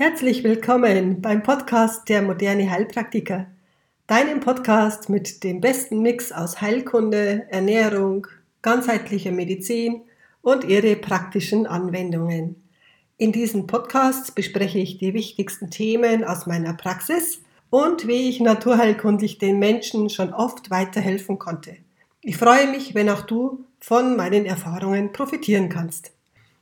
Herzlich willkommen beim Podcast der moderne Heilpraktiker, deinem Podcast mit dem besten Mix aus Heilkunde, Ernährung, ganzheitlicher Medizin und ihre praktischen Anwendungen. In diesen Podcasts bespreche ich die wichtigsten Themen aus meiner Praxis und wie ich naturheilkundlich den Menschen schon oft weiterhelfen konnte. Ich freue mich, wenn auch du von meinen Erfahrungen profitieren kannst.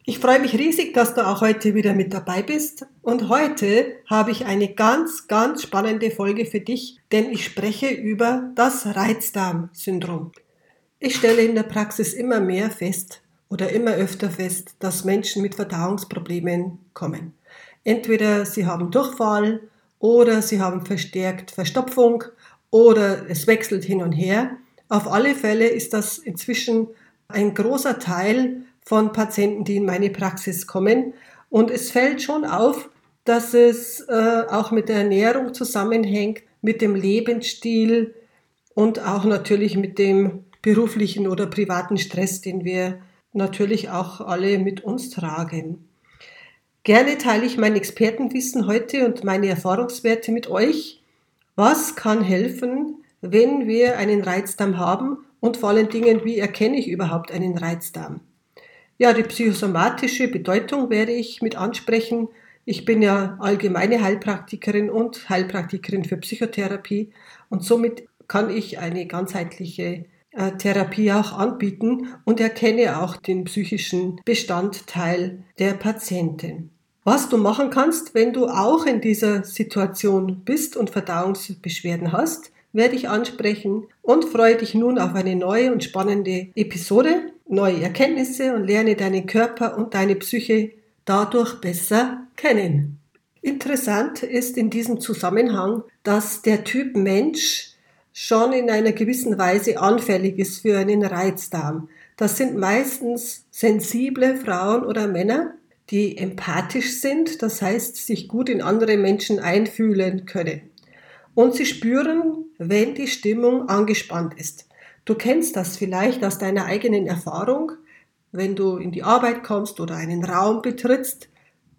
Ich freue mich riesig, dass du auch heute wieder mit dabei bist. Und heute habe ich eine ganz, ganz spannende Folge für dich, denn ich spreche über das Reizdarmsyndrom. Ich stelle in der Praxis immer mehr fest oder immer öfter fest, dass Menschen mit Verdauungsproblemen kommen. Entweder sie haben Durchfall oder sie haben verstärkt Verstopfung oder es wechselt hin und her. Auf alle Fälle ist das inzwischen ein großer Teil von Patienten, die in meine Praxis kommen. Und es fällt schon auf, dass es äh, auch mit der Ernährung zusammenhängt, mit dem Lebensstil und auch natürlich mit dem beruflichen oder privaten Stress, den wir natürlich auch alle mit uns tragen. Gerne teile ich mein Expertenwissen heute und meine Erfahrungswerte mit euch. Was kann helfen, wenn wir einen Reizdarm haben und vor allen Dingen, wie erkenne ich überhaupt einen Reizdarm? Ja, die psychosomatische Bedeutung werde ich mit ansprechen. Ich bin ja allgemeine Heilpraktikerin und Heilpraktikerin für Psychotherapie und somit kann ich eine ganzheitliche äh, Therapie auch anbieten und erkenne auch den psychischen Bestandteil der Patientin. Was du machen kannst, wenn du auch in dieser Situation bist und Verdauungsbeschwerden hast, werde ich ansprechen und freue dich nun auf eine neue und spannende Episode neue Erkenntnisse und lerne deinen Körper und deine Psyche dadurch besser kennen. Interessant ist in diesem Zusammenhang, dass der Typ Mensch schon in einer gewissen Weise anfällig ist für einen Reizdarm. Das sind meistens sensible Frauen oder Männer, die empathisch sind, das heißt sich gut in andere Menschen einfühlen können. Und sie spüren, wenn die Stimmung angespannt ist. Du kennst das vielleicht aus deiner eigenen Erfahrung. Wenn du in die Arbeit kommst oder einen Raum betrittst,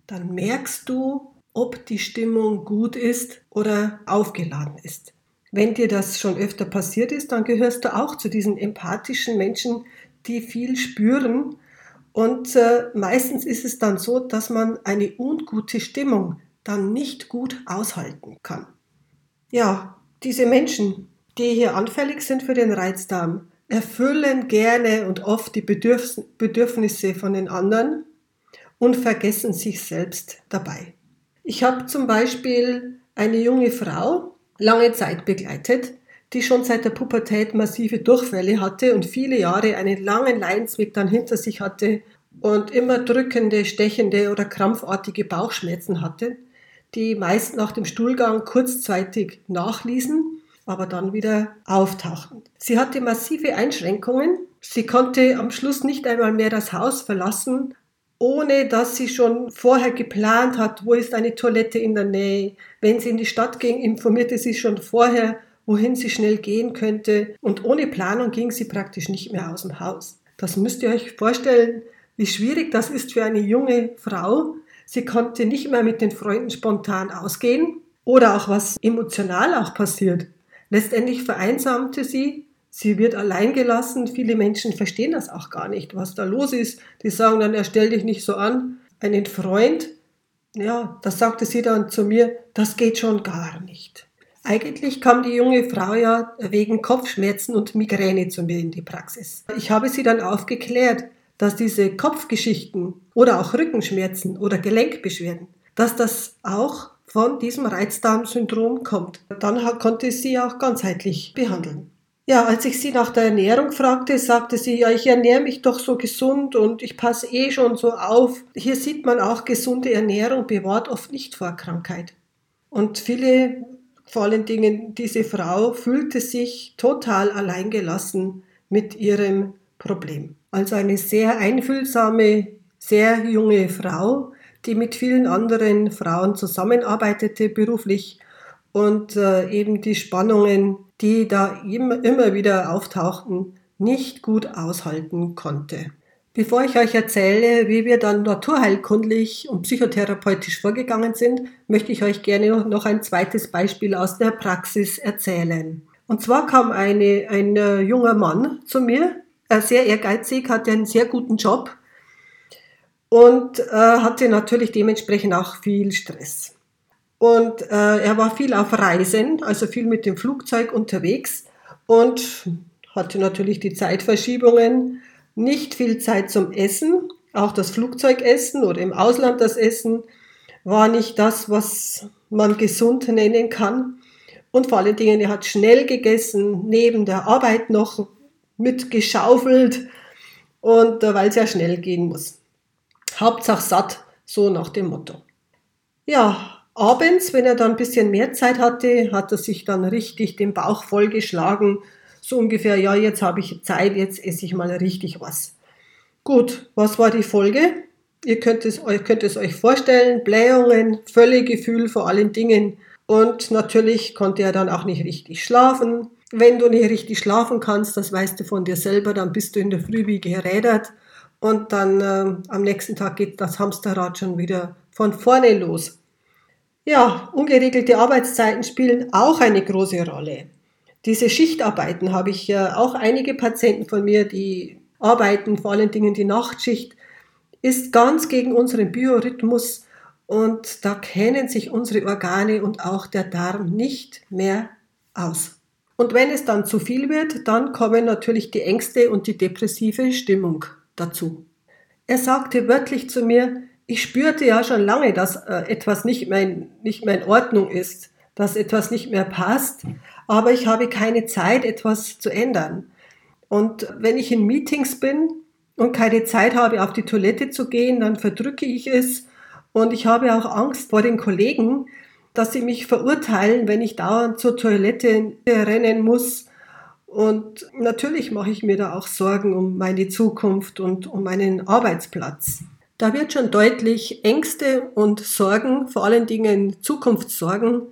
dann merkst du, ob die Stimmung gut ist oder aufgeladen ist. Wenn dir das schon öfter passiert ist, dann gehörst du auch zu diesen empathischen Menschen, die viel spüren. Und äh, meistens ist es dann so, dass man eine ungute Stimmung dann nicht gut aushalten kann. Ja, diese Menschen, die hier anfällig sind für den Reizdarm, erfüllen gerne und oft die Bedürfnisse von den anderen und vergessen sich selbst dabei. Ich habe zum Beispiel eine junge Frau lange Zeit begleitet, die schon seit der Pubertät massive Durchfälle hatte und viele Jahre einen langen Leidensweg dann hinter sich hatte und immer drückende, stechende oder krampfartige Bauchschmerzen hatte, die meist nach dem Stuhlgang kurzzeitig nachließen aber dann wieder auftauchten. Sie hatte massive Einschränkungen. Sie konnte am Schluss nicht einmal mehr das Haus verlassen, ohne dass sie schon vorher geplant hat, wo ist eine Toilette in der Nähe. Wenn sie in die Stadt ging, informierte sie schon vorher, wohin sie schnell gehen könnte. Und ohne Planung ging sie praktisch nicht mehr aus dem Haus. Das müsst ihr euch vorstellen, wie schwierig das ist für eine junge Frau. Sie konnte nicht mehr mit den Freunden spontan ausgehen oder auch was emotional auch passiert. Letztendlich vereinsamte sie, sie wird allein gelassen. Viele Menschen verstehen das auch gar nicht, was da los ist. Die sagen dann, er stell dich nicht so an. Einen Freund, ja, das sagte sie dann zu mir, das geht schon gar nicht. Eigentlich kam die junge Frau ja wegen Kopfschmerzen und Migräne zu mir in die Praxis. Ich habe sie dann aufgeklärt, dass diese Kopfgeschichten oder auch Rückenschmerzen oder Gelenkbeschwerden, dass das auch von diesem Reizdarmsyndrom kommt. Dann konnte ich sie auch ganzheitlich behandeln. Ja, als ich sie nach der Ernährung fragte, sagte sie, ja, ich ernähre mich doch so gesund und ich passe eh schon so auf. Hier sieht man auch, gesunde Ernährung bewahrt oft nicht vor Krankheit. Und viele, vor allen Dingen diese Frau, fühlte sich total alleingelassen mit ihrem Problem. Also eine sehr einfühlsame, sehr junge Frau, die mit vielen anderen Frauen zusammenarbeitete beruflich und äh, eben die Spannungen, die da immer, immer wieder auftauchten, nicht gut aushalten konnte. Bevor ich euch erzähle, wie wir dann naturheilkundlich und psychotherapeutisch vorgegangen sind, möchte ich euch gerne noch ein zweites Beispiel aus der Praxis erzählen. Und zwar kam eine, ein äh, junger Mann zu mir, äh, sehr ehrgeizig, hatte einen sehr guten Job und äh, hatte natürlich dementsprechend auch viel Stress. Und äh, er war viel auf Reisen, also viel mit dem Flugzeug unterwegs und hatte natürlich die Zeitverschiebungen nicht viel Zeit zum Essen. Auch das Flugzeugessen oder im Ausland das Essen war nicht das, was man gesund nennen kann. Und vor allen Dingen, er hat schnell gegessen, neben der Arbeit noch mitgeschaufelt und äh, weil es ja schnell gehen muss. Hauptsache satt, so nach dem Motto. Ja, abends, wenn er dann ein bisschen mehr Zeit hatte, hat er sich dann richtig den Bauch vollgeschlagen so ungefähr, ja, jetzt habe ich Zeit, jetzt esse ich mal richtig was. Gut, was war die Folge? Ihr könnt es, ihr könnt es euch vorstellen, Blähungen, Völlegefühl vor allen Dingen. Und natürlich konnte er dann auch nicht richtig schlafen. Wenn du nicht richtig schlafen kannst, das weißt du von dir selber, dann bist du in der Früh wie gerädert. Und dann äh, am nächsten Tag geht das Hamsterrad schon wieder von vorne los. Ja, ungeregelte Arbeitszeiten spielen auch eine große Rolle. Diese Schichtarbeiten habe ich ja auch einige Patienten von mir, die arbeiten, vor allen Dingen die Nachtschicht, ist ganz gegen unseren Biorhythmus und da kennen sich unsere Organe und auch der Darm nicht mehr aus. Und wenn es dann zu viel wird, dann kommen natürlich die Ängste und die depressive Stimmung dazu. Er sagte wörtlich zu mir, ich spürte ja schon lange, dass äh, etwas nicht mehr, in, nicht mehr in Ordnung ist, dass etwas nicht mehr passt, aber ich habe keine Zeit, etwas zu ändern. Und wenn ich in Meetings bin und keine Zeit habe, auf die Toilette zu gehen, dann verdrücke ich es. Und ich habe auch Angst vor den Kollegen, dass sie mich verurteilen, wenn ich dauernd zur Toilette rennen muss. Und natürlich mache ich mir da auch Sorgen um meine Zukunft und um meinen Arbeitsplatz. Da wird schon deutlich, Ängste und Sorgen, vor allen Dingen Zukunftssorgen,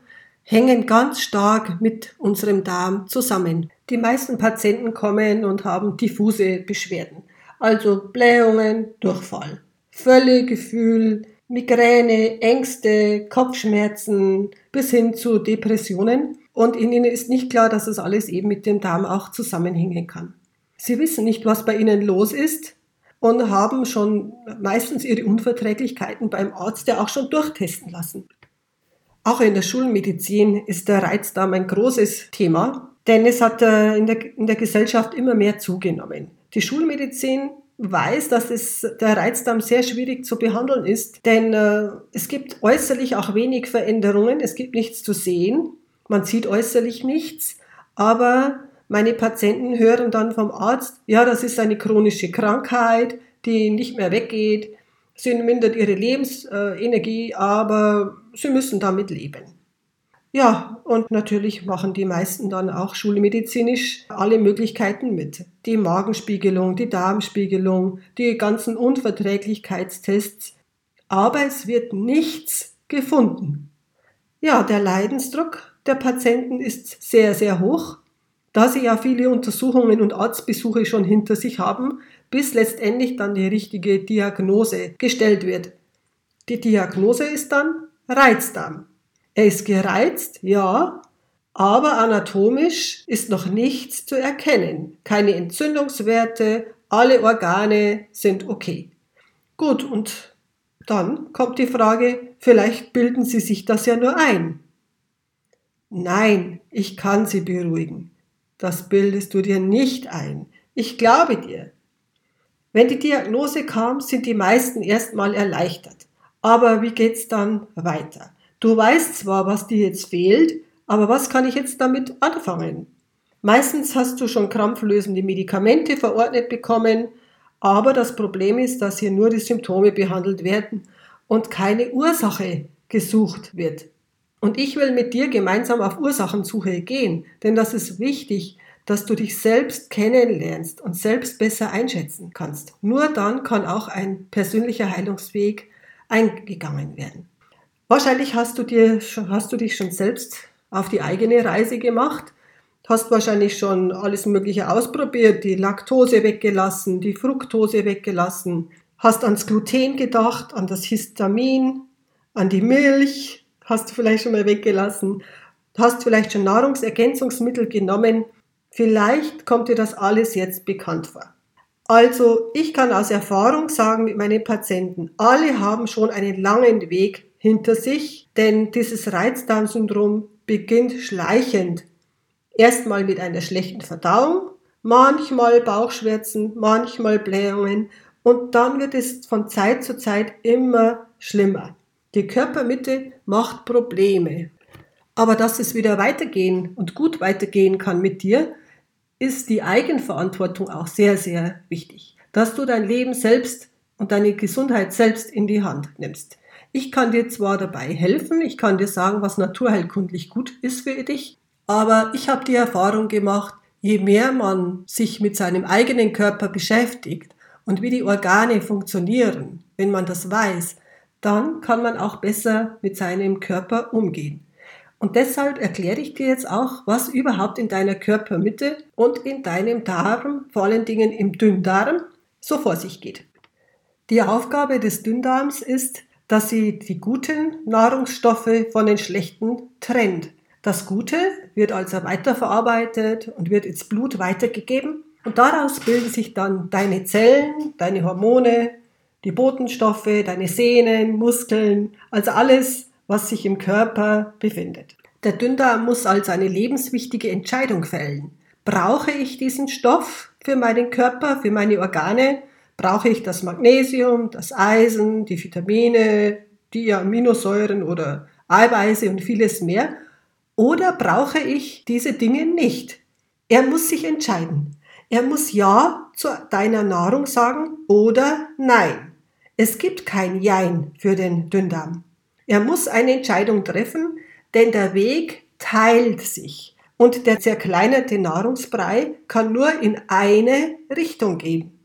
hängen ganz stark mit unserem Darm zusammen. Die meisten Patienten kommen und haben diffuse Beschwerden, also Blähungen, Durchfall, Völlegefühl, Migräne, Ängste, Kopfschmerzen bis hin zu Depressionen. Und ihnen ist nicht klar, dass es alles eben mit dem Darm auch zusammenhängen kann. Sie wissen nicht, was bei ihnen los ist und haben schon meistens ihre Unverträglichkeiten beim Arzt ja auch schon durchtesten lassen. Auch in der Schulmedizin ist der Reizdarm ein großes Thema, denn es hat äh, in der, in der Gesellschaft immer mehr zugenommen. Die Schulmedizin weiß, dass es, der Reizdarm sehr schwierig zu behandeln ist, denn äh, es gibt äußerlich auch wenig Veränderungen, es gibt nichts zu sehen, man sieht äußerlich nichts, aber meine Patienten hören dann vom Arzt, ja, das ist eine chronische Krankheit, die nicht mehr weggeht, sie mindert ihre Lebensenergie, aber sie müssen damit leben. Ja, und natürlich machen die meisten dann auch schulmedizinisch alle Möglichkeiten mit. Die Magenspiegelung, die Darmspiegelung, die ganzen Unverträglichkeitstests. Aber es wird nichts gefunden. Ja, der Leidensdruck der Patienten ist sehr, sehr hoch, da sie ja viele Untersuchungen und Arztbesuche schon hinter sich haben, bis letztendlich dann die richtige Diagnose gestellt wird. Die Diagnose ist dann Reizdarm. Er ist gereizt, ja, aber anatomisch ist noch nichts zu erkennen. Keine Entzündungswerte, alle Organe sind okay. Gut, und dann kommt die Frage, vielleicht bilden Sie sich das ja nur ein. Nein, ich kann Sie beruhigen. Das bildest du dir nicht ein. Ich glaube dir. Wenn die Diagnose kam, sind die meisten erstmal erleichtert. Aber wie geht's dann weiter? Du weißt zwar, was dir jetzt fehlt, aber was kann ich jetzt damit anfangen? Meistens hast du schon krampflösende Medikamente verordnet bekommen, aber das Problem ist, dass hier nur die Symptome behandelt werden und keine Ursache gesucht wird. Und ich will mit dir gemeinsam auf Ursachensuche gehen, denn das ist wichtig, dass du dich selbst kennenlernst und selbst besser einschätzen kannst. Nur dann kann auch ein persönlicher Heilungsweg eingegangen werden. Wahrscheinlich hast du, dir, hast du dich schon selbst auf die eigene Reise gemacht hast wahrscheinlich schon alles Mögliche ausprobiert, die Laktose weggelassen, die Fructose weggelassen, hast ans Gluten gedacht, an das Histamin, an die Milch, hast du vielleicht schon mal weggelassen, hast vielleicht schon Nahrungsergänzungsmittel genommen, vielleicht kommt dir das alles jetzt bekannt vor. Also ich kann aus Erfahrung sagen mit meinen Patienten, alle haben schon einen langen Weg hinter sich, denn dieses Reizdarmsyndrom beginnt schleichend. Erstmal mit einer schlechten Verdauung, manchmal Bauchschmerzen, manchmal Blähungen und dann wird es von Zeit zu Zeit immer schlimmer. Die Körpermitte macht Probleme. Aber dass es wieder weitergehen und gut weitergehen kann mit dir, ist die Eigenverantwortung auch sehr, sehr wichtig. Dass du dein Leben selbst und deine Gesundheit selbst in die Hand nimmst. Ich kann dir zwar dabei helfen, ich kann dir sagen, was naturheilkundlich gut ist für dich, aber ich habe die Erfahrung gemacht, je mehr man sich mit seinem eigenen Körper beschäftigt und wie die Organe funktionieren, wenn man das weiß, dann kann man auch besser mit seinem Körper umgehen. Und deshalb erkläre ich dir jetzt auch, was überhaupt in deiner Körpermitte und in deinem Darm, vor allen Dingen im Dünndarm, so vor sich geht. Die Aufgabe des Dünndarms ist, dass sie die guten Nahrungsstoffe von den schlechten trennt. Das Gute wird also weiterverarbeitet und wird ins Blut weitergegeben und daraus bilden sich dann deine Zellen, deine Hormone, die Botenstoffe, deine Sehnen, Muskeln, also alles, was sich im Körper befindet. Der Dünndarm muss also eine lebenswichtige Entscheidung fällen. Brauche ich diesen Stoff für meinen Körper, für meine Organe brauche ich das Magnesium, das Eisen, die Vitamine, die Aminosäuren oder Eiweiße und vieles mehr? Oder brauche ich diese Dinge nicht? Er muss sich entscheiden. Er muss Ja zu deiner Nahrung sagen oder Nein. Es gibt kein Jein für den Dünndarm. Er muss eine Entscheidung treffen, denn der Weg teilt sich und der zerkleinerte Nahrungsbrei kann nur in eine Richtung gehen.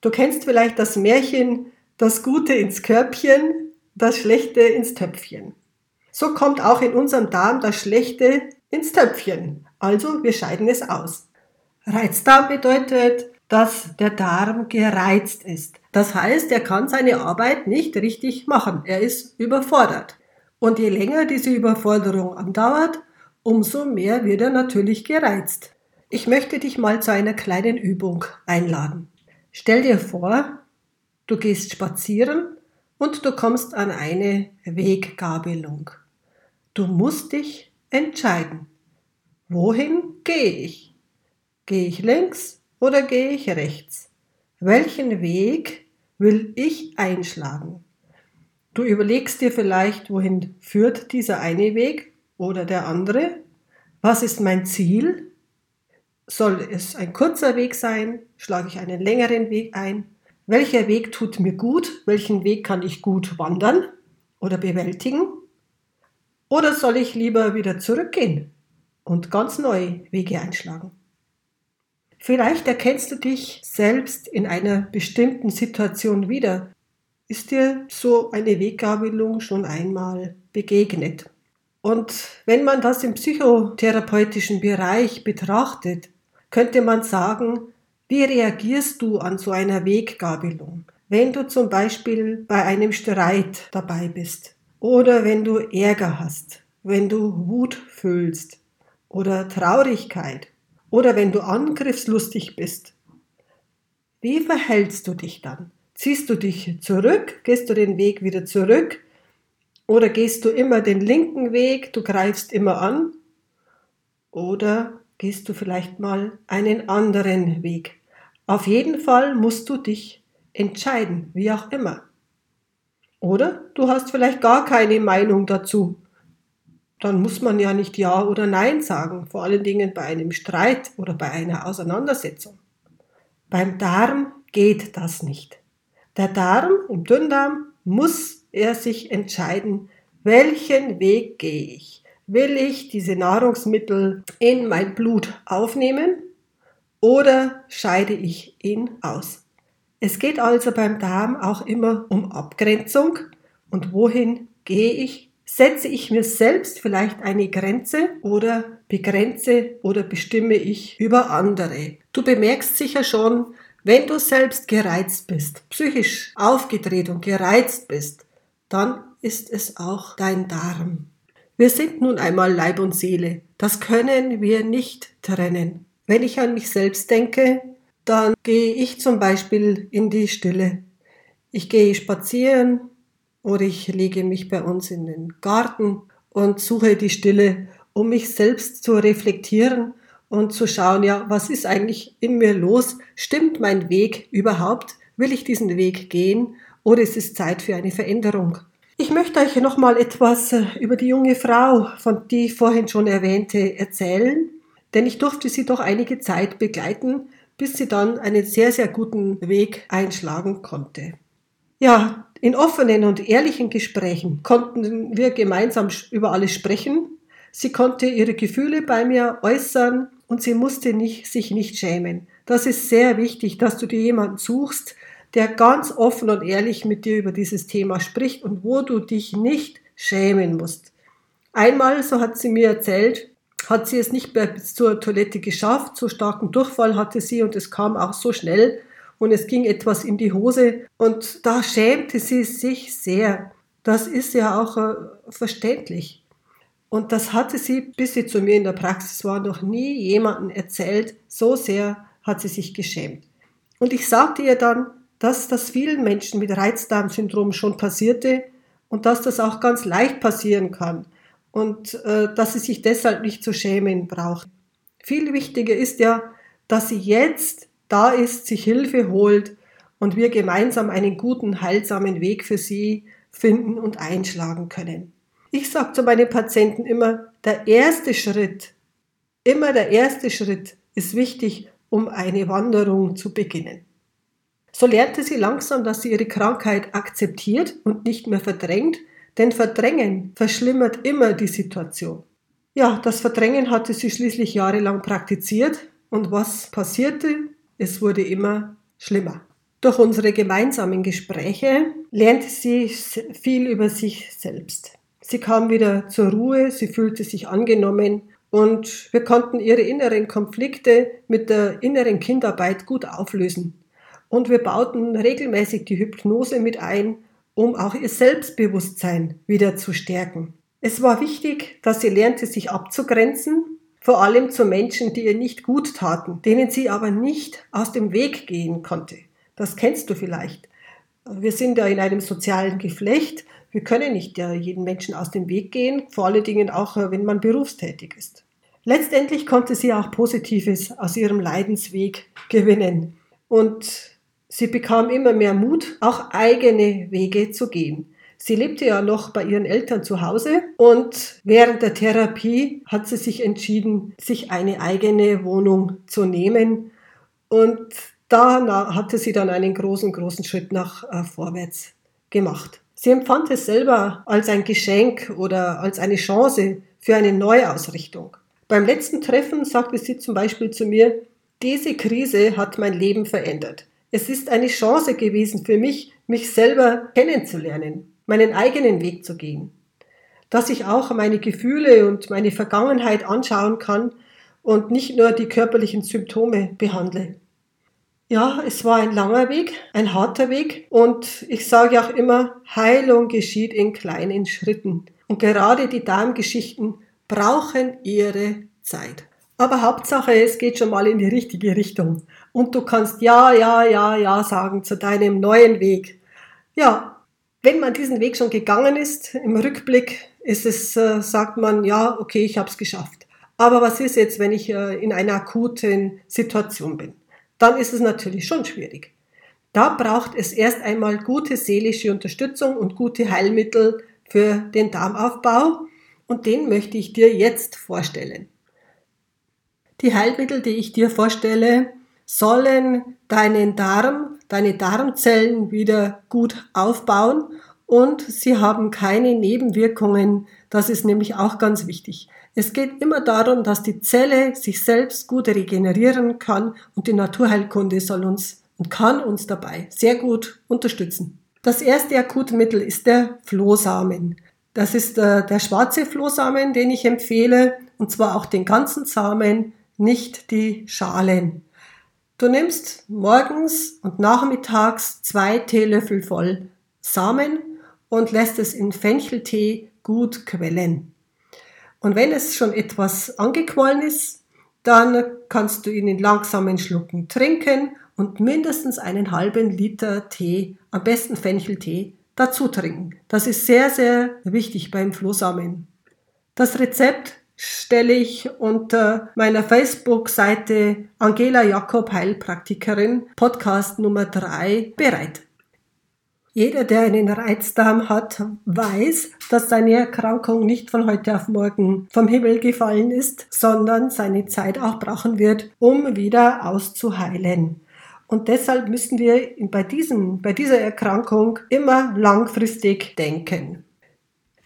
Du kennst vielleicht das Märchen, das Gute ins Körbchen, das Schlechte ins Töpfchen. So kommt auch in unserem Darm das Schlechte ins Töpfchen. Also wir scheiden es aus. Reizdarm bedeutet, dass der Darm gereizt ist. Das heißt, er kann seine Arbeit nicht richtig machen. Er ist überfordert. Und je länger diese Überforderung andauert, umso mehr wird er natürlich gereizt. Ich möchte dich mal zu einer kleinen Übung einladen. Stell dir vor, du gehst spazieren und du kommst an eine Weggabelung. Du musst dich entscheiden. Wohin gehe ich? Gehe ich links oder gehe ich rechts? Welchen Weg will ich einschlagen? Du überlegst dir vielleicht, wohin führt dieser eine Weg oder der andere? Was ist mein Ziel? Soll es ein kurzer Weg sein? Schlage ich einen längeren Weg ein? Welcher Weg tut mir gut? Welchen Weg kann ich gut wandern oder bewältigen? Oder soll ich lieber wieder zurückgehen und ganz neue Wege einschlagen? Vielleicht erkennst du dich selbst in einer bestimmten Situation wieder. Ist dir so eine Weggabelung schon einmal begegnet? Und wenn man das im psychotherapeutischen Bereich betrachtet, könnte man sagen, wie reagierst du an so einer Weggabelung? Wenn du zum Beispiel bei einem Streit dabei bist oder wenn du Ärger hast, wenn du Wut fühlst oder Traurigkeit oder wenn du angriffslustig bist. Wie verhältst du dich dann? Ziehst du dich zurück? Gehst du den Weg wieder zurück? Oder gehst du immer den linken Weg, du greifst immer an? Oder gehst du vielleicht mal einen anderen Weg. Auf jeden Fall musst du dich entscheiden, wie auch immer. Oder du hast vielleicht gar keine Meinung dazu. Dann muss man ja nicht Ja oder Nein sagen, vor allen Dingen bei einem Streit oder bei einer Auseinandersetzung. Beim Darm geht das nicht. Der Darm im Dünndarm muss er sich entscheiden, welchen Weg gehe ich. Will ich diese Nahrungsmittel in mein Blut aufnehmen oder scheide ich ihn aus? Es geht also beim Darm auch immer um Abgrenzung und wohin gehe ich Setze ich mir selbst vielleicht eine Grenze oder begrenze oder bestimme ich über andere? Du bemerkst sicher schon, wenn du selbst gereizt bist, psychisch aufgedreht und gereizt bist, dann ist es auch dein Darm. Wir sind nun einmal Leib und Seele. Das können wir nicht trennen. Wenn ich an mich selbst denke, dann gehe ich zum Beispiel in die Stille. Ich gehe spazieren oder ich lege mich bei uns in den Garten und suche die Stille, um mich selbst zu reflektieren und zu schauen, ja, was ist eigentlich in mir los? Stimmt mein Weg überhaupt? Will ich diesen Weg gehen oder ist es Zeit für eine Veränderung? Ich möchte euch noch mal etwas äh, über die junge Frau, von die ich vorhin schon erwähnte, erzählen, denn ich durfte sie doch einige Zeit begleiten, bis sie dann einen sehr, sehr guten Weg einschlagen konnte. Ja, in offenen und ehrlichen Gesprächen konnten wir gemeinsam über alles sprechen. Sie konnte ihre Gefühle bei mir äußern und sie musste nicht, sich nicht schämen. Das ist sehr wichtig, dass du dir jemanden suchst, der ganz offen und ehrlich mit dir über dieses Thema spricht und wo du dich nicht schämen musst. Einmal, so hat sie mir erzählt, hat sie es nicht mehr bis zur Toilette geschafft, so starken Durchfall hatte sie und es kam auch so schnell und es ging etwas in die Hose und da schämte sie sich sehr. Das ist ja auch äh, verständlich. Und das hatte sie, bis sie zu mir in der Praxis war, noch nie jemandem erzählt. So sehr hat sie sich geschämt. Und ich sagte ihr dann, dass das vielen Menschen mit Reizdarmsyndrom schon passierte und dass das auch ganz leicht passieren kann und äh, dass sie sich deshalb nicht zu schämen braucht. Viel wichtiger ist ja, dass sie jetzt da ist, sich Hilfe holt und wir gemeinsam einen guten, heilsamen Weg für sie finden und einschlagen können. Ich sage zu meinen Patienten immer, der erste Schritt, immer der erste Schritt ist wichtig, um eine Wanderung zu beginnen. So lernte sie langsam, dass sie ihre Krankheit akzeptiert und nicht mehr verdrängt, denn Verdrängen verschlimmert immer die Situation. Ja, das Verdrängen hatte sie schließlich jahrelang praktiziert und was passierte? Es wurde immer schlimmer. Durch unsere gemeinsamen Gespräche lernte sie viel über sich selbst. Sie kam wieder zur Ruhe, sie fühlte sich angenommen und wir konnten ihre inneren Konflikte mit der inneren Kindarbeit gut auflösen. Und wir bauten regelmäßig die Hypnose mit ein, um auch ihr Selbstbewusstsein wieder zu stärken. Es war wichtig, dass sie lernte, sich abzugrenzen, vor allem zu Menschen, die ihr nicht gut taten, denen sie aber nicht aus dem Weg gehen konnte. Das kennst du vielleicht. Wir sind ja in einem sozialen Geflecht wir können nicht ja, jeden Menschen aus dem Weg gehen, vor allen Dingen auch, äh, wenn man berufstätig ist. Letztendlich konnte sie auch Positives aus ihrem Leidensweg gewinnen und sie bekam immer mehr Mut, auch eigene Wege zu gehen. Sie lebte ja noch bei ihren Eltern zu Hause und während der Therapie hat sie sich entschieden, sich eine eigene Wohnung zu nehmen und da hatte sie dann einen großen, großen Schritt nach äh, vorwärts gemacht. Sie empfand es selber als ein Geschenk oder als eine Chance für eine Neuausrichtung. Beim letzten Treffen sagte sie zum Beispiel zu mir, diese Krise hat mein Leben verändert. Es ist eine Chance gewesen für mich, mich selber kennenzulernen, meinen eigenen Weg zu gehen. Dass ich auch meine Gefühle und meine Vergangenheit anschauen kann und nicht nur die körperlichen Symptome behandle. Ja, es war ein langer Weg, ein harter Weg und ich sage auch immer, Heilung geschieht in kleinen Schritten. Und gerade die Darmgeschichten brauchen ihre Zeit. Aber Hauptsache, es geht schon mal in die richtige Richtung. Und du kannst ja, ja, ja, ja sagen zu deinem neuen Weg. Ja, wenn man diesen Weg schon gegangen ist, im Rückblick ist es, äh, sagt man, ja, okay, ich habe es geschafft. Aber was ist jetzt, wenn ich äh, in einer akuten Situation bin? dann ist es natürlich schon schwierig. Da braucht es erst einmal gute seelische Unterstützung und gute Heilmittel für den Darmaufbau und den möchte ich dir jetzt vorstellen. Die Heilmittel, die ich dir vorstelle, sollen deinen Darm, deine Darmzellen wieder gut aufbauen und sie haben keine Nebenwirkungen. Das ist nämlich auch ganz wichtig. Es geht immer darum, dass die Zelle sich selbst gut regenerieren kann und die Naturheilkunde soll uns und kann uns dabei sehr gut unterstützen. Das erste Akutmittel ist der Flohsamen. Das ist der, äh, der schwarze Flohsamen, den ich empfehle, und zwar auch den ganzen Samen, nicht die Schalen. Du nimmst morgens und nachmittags zwei Teelöffel voll Samen und lässt es in Fencheltee gut quellen. Und wenn es schon etwas angequollen ist, dann kannst du ihn in langsamen Schlucken trinken und mindestens einen halben Liter Tee, am besten Fencheltee, dazu trinken. Das ist sehr, sehr wichtig beim Flohsamen. Das Rezept stelle ich unter meiner Facebook-Seite Angela Jakob Heilpraktikerin Podcast Nummer 3 bereit. Jeder, der einen Reizdarm hat, weiß, dass seine Erkrankung nicht von heute auf morgen vom Himmel gefallen ist, sondern seine Zeit auch brauchen wird, um wieder auszuheilen. Und deshalb müssen wir bei, diesem, bei dieser Erkrankung immer langfristig denken.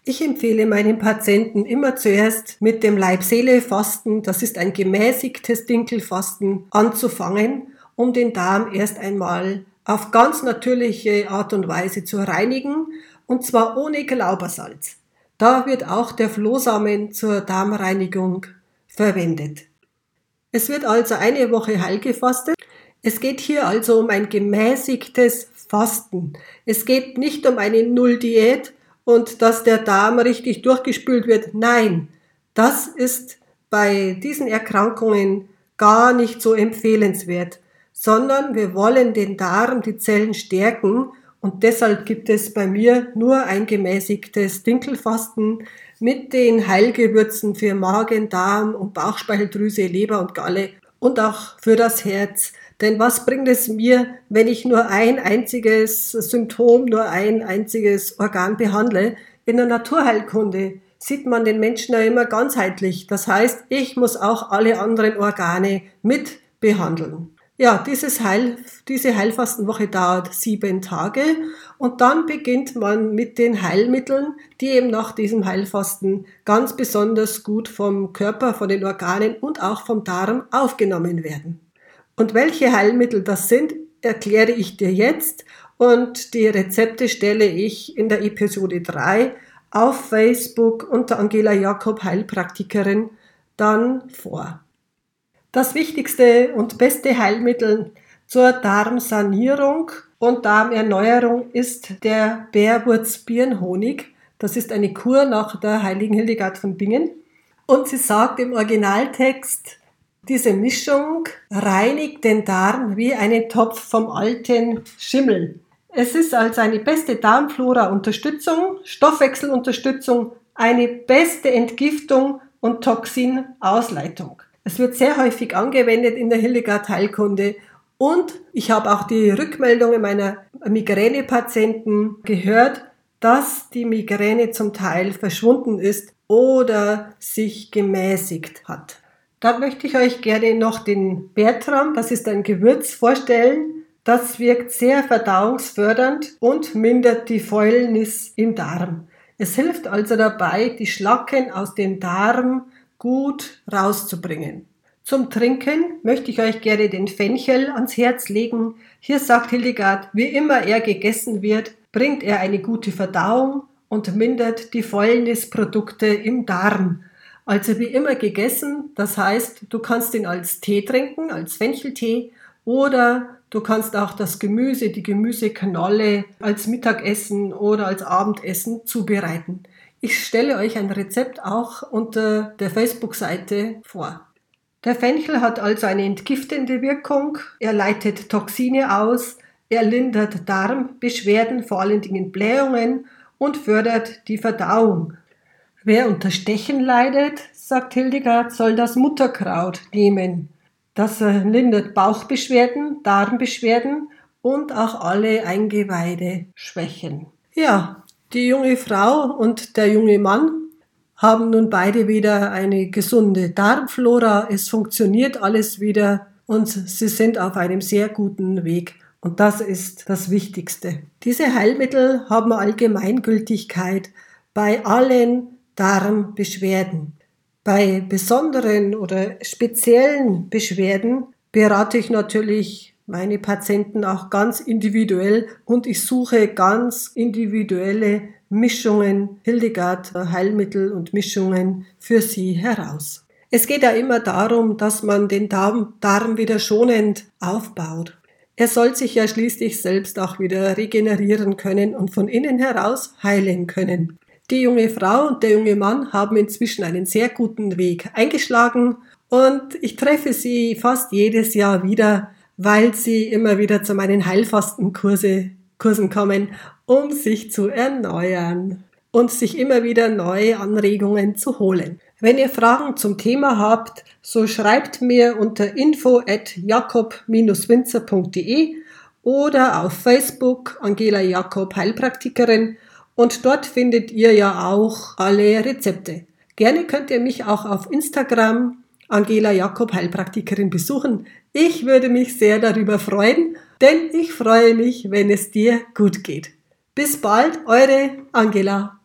Ich empfehle meinen Patienten immer zuerst mit dem Leib-Seele-Fasten, das ist ein gemäßigtes Dinkelfasten, anzufangen, um den Darm erst einmal auf ganz natürliche Art und Weise zu reinigen, und zwar ohne Glaubersalz. Da wird auch der Flohsamen zur Darmreinigung verwendet. Es wird also eine Woche heil gefastet. Es geht hier also um ein gemäßigtes Fasten. Es geht nicht um eine Nulldiät und dass der Darm richtig durchgespült wird. Nein, das ist bei diesen Erkrankungen gar nicht so empfehlenswert sondern wir wollen den Darm, die Zellen stärken und deshalb gibt es bei mir nur ein gemäßigtes Dinkelfasten mit den Heilgewürzen für Magen, Darm und Bauchspeicheldrüse, Leber und Galle und auch für das Herz. Denn was bringt es mir, wenn ich nur ein einziges Symptom, nur ein einziges Organ behandle? In der Naturheilkunde sieht man den Menschen ja immer ganzheitlich. Das heißt, ich muss auch alle anderen Organe mit behandeln. Ja, dieses Heil, diese Heilfastenwoche dauert sieben Tage und dann beginnt man mit den Heilmitteln, die eben nach diesem Heilfasten ganz besonders gut vom Körper, von den Organen und auch vom Darm aufgenommen werden. Und welche Heilmittel das sind, erkläre ich dir jetzt und die Rezepte stelle ich in der Episode 3 auf Facebook unter Angela Jakob Heilpraktikerin dann vor. Das wichtigste und beste Heilmittel zur Darmsanierung und Darmerneuerung ist der Bärwurzbirnhonig. Das ist eine Kur nach der heiligen Hildegard von Bingen. Und sie sagt im Originaltext, diese Mischung reinigt den Darm wie einen Topf vom alten Schimmel. Es ist also eine beste Darmflora-Unterstützung, Stoffwechselunterstützung, eine beste Entgiftung und Toxinausleitung. Es wird sehr häufig angewendet in der Hildegard Heilkunde und ich habe auch die Rückmeldungen meiner Migränepatienten gehört, dass die Migräne zum Teil verschwunden ist oder sich gemäßigt hat. Dann möchte ich euch gerne noch den Bertram, das ist ein Gewürz, vorstellen. Das wirkt sehr verdauungsfördernd und mindert die Fäulnis im Darm. Es hilft also dabei, die Schlacken aus dem Darm gut rauszubringen. Zum Trinken möchte ich euch gerne den Fenchel ans Herz legen. Hier sagt Hildegard, wie immer er gegessen wird, bringt er eine gute Verdauung und mindert die Fäulnisprodukte im Darm. Also wie immer gegessen, das heißt, du kannst ihn als Tee trinken, als Fencheltee oder du kannst auch das Gemüse, die Gemüseknolle als Mittagessen oder als Abendessen zubereiten. Ich stelle euch ein Rezept auch unter der Facebook-Seite vor. Der Fenchel hat also eine entgiftende Wirkung, er leitet Toxine aus, er lindert Darmbeschwerden, vor allen Dingen Blähungen und fördert die Verdauung. Wer unter Stechen leidet, sagt Hildegard, soll das Mutterkraut nehmen. Das äh, lindert Bauchbeschwerden, Darmbeschwerden und auch alle Eingeweide schwächen. Ja, die junge Frau und der junge Mann haben nun beide wieder eine gesunde Darmflora. Es funktioniert alles wieder und sie sind auf einem sehr guten Weg. Und das ist das Wichtigste. Diese Heilmittel haben Allgemeingültigkeit bei allen Darmbeschwerden. Bei besonderen oder speziellen Beschwerden berate ich natürlich meine Patienten auch ganz individuell und ich suche ganz individuelle Mischungen, Hildegard Heilmittel und Mischungen für Sie heraus. Es geht ja immer darum, dass man den Darm, Darm wieder schonend aufbaut. Er soll sich ja schließlich selbst auch wieder regenerieren können und von innen heraus heilen können. Die junge Frau und der junge Mann haben inzwischen einen sehr guten Weg eingeschlagen und ich treffe sie fast jedes Jahr wieder, weil sie immer wieder zu meinen Heilfastenkurse Kursen kommen, um sich zu erneuern und sich immer wieder neue Anregungen zu holen. Wenn ihr Fragen zum Thema habt, so schreibt mir unter info at jakob-winzer.de oder auf Facebook Angela Jakob Heilpraktikerin und dort findet ihr ja auch alle Rezepte. Gerne könnt ihr mich auch auf Instagram Angela Jakob Heilpraktikerin besuchen. Ich würde mich sehr darüber freuen, denn ich freue mich, wenn es dir gut geht. Bis bald, eure Angela.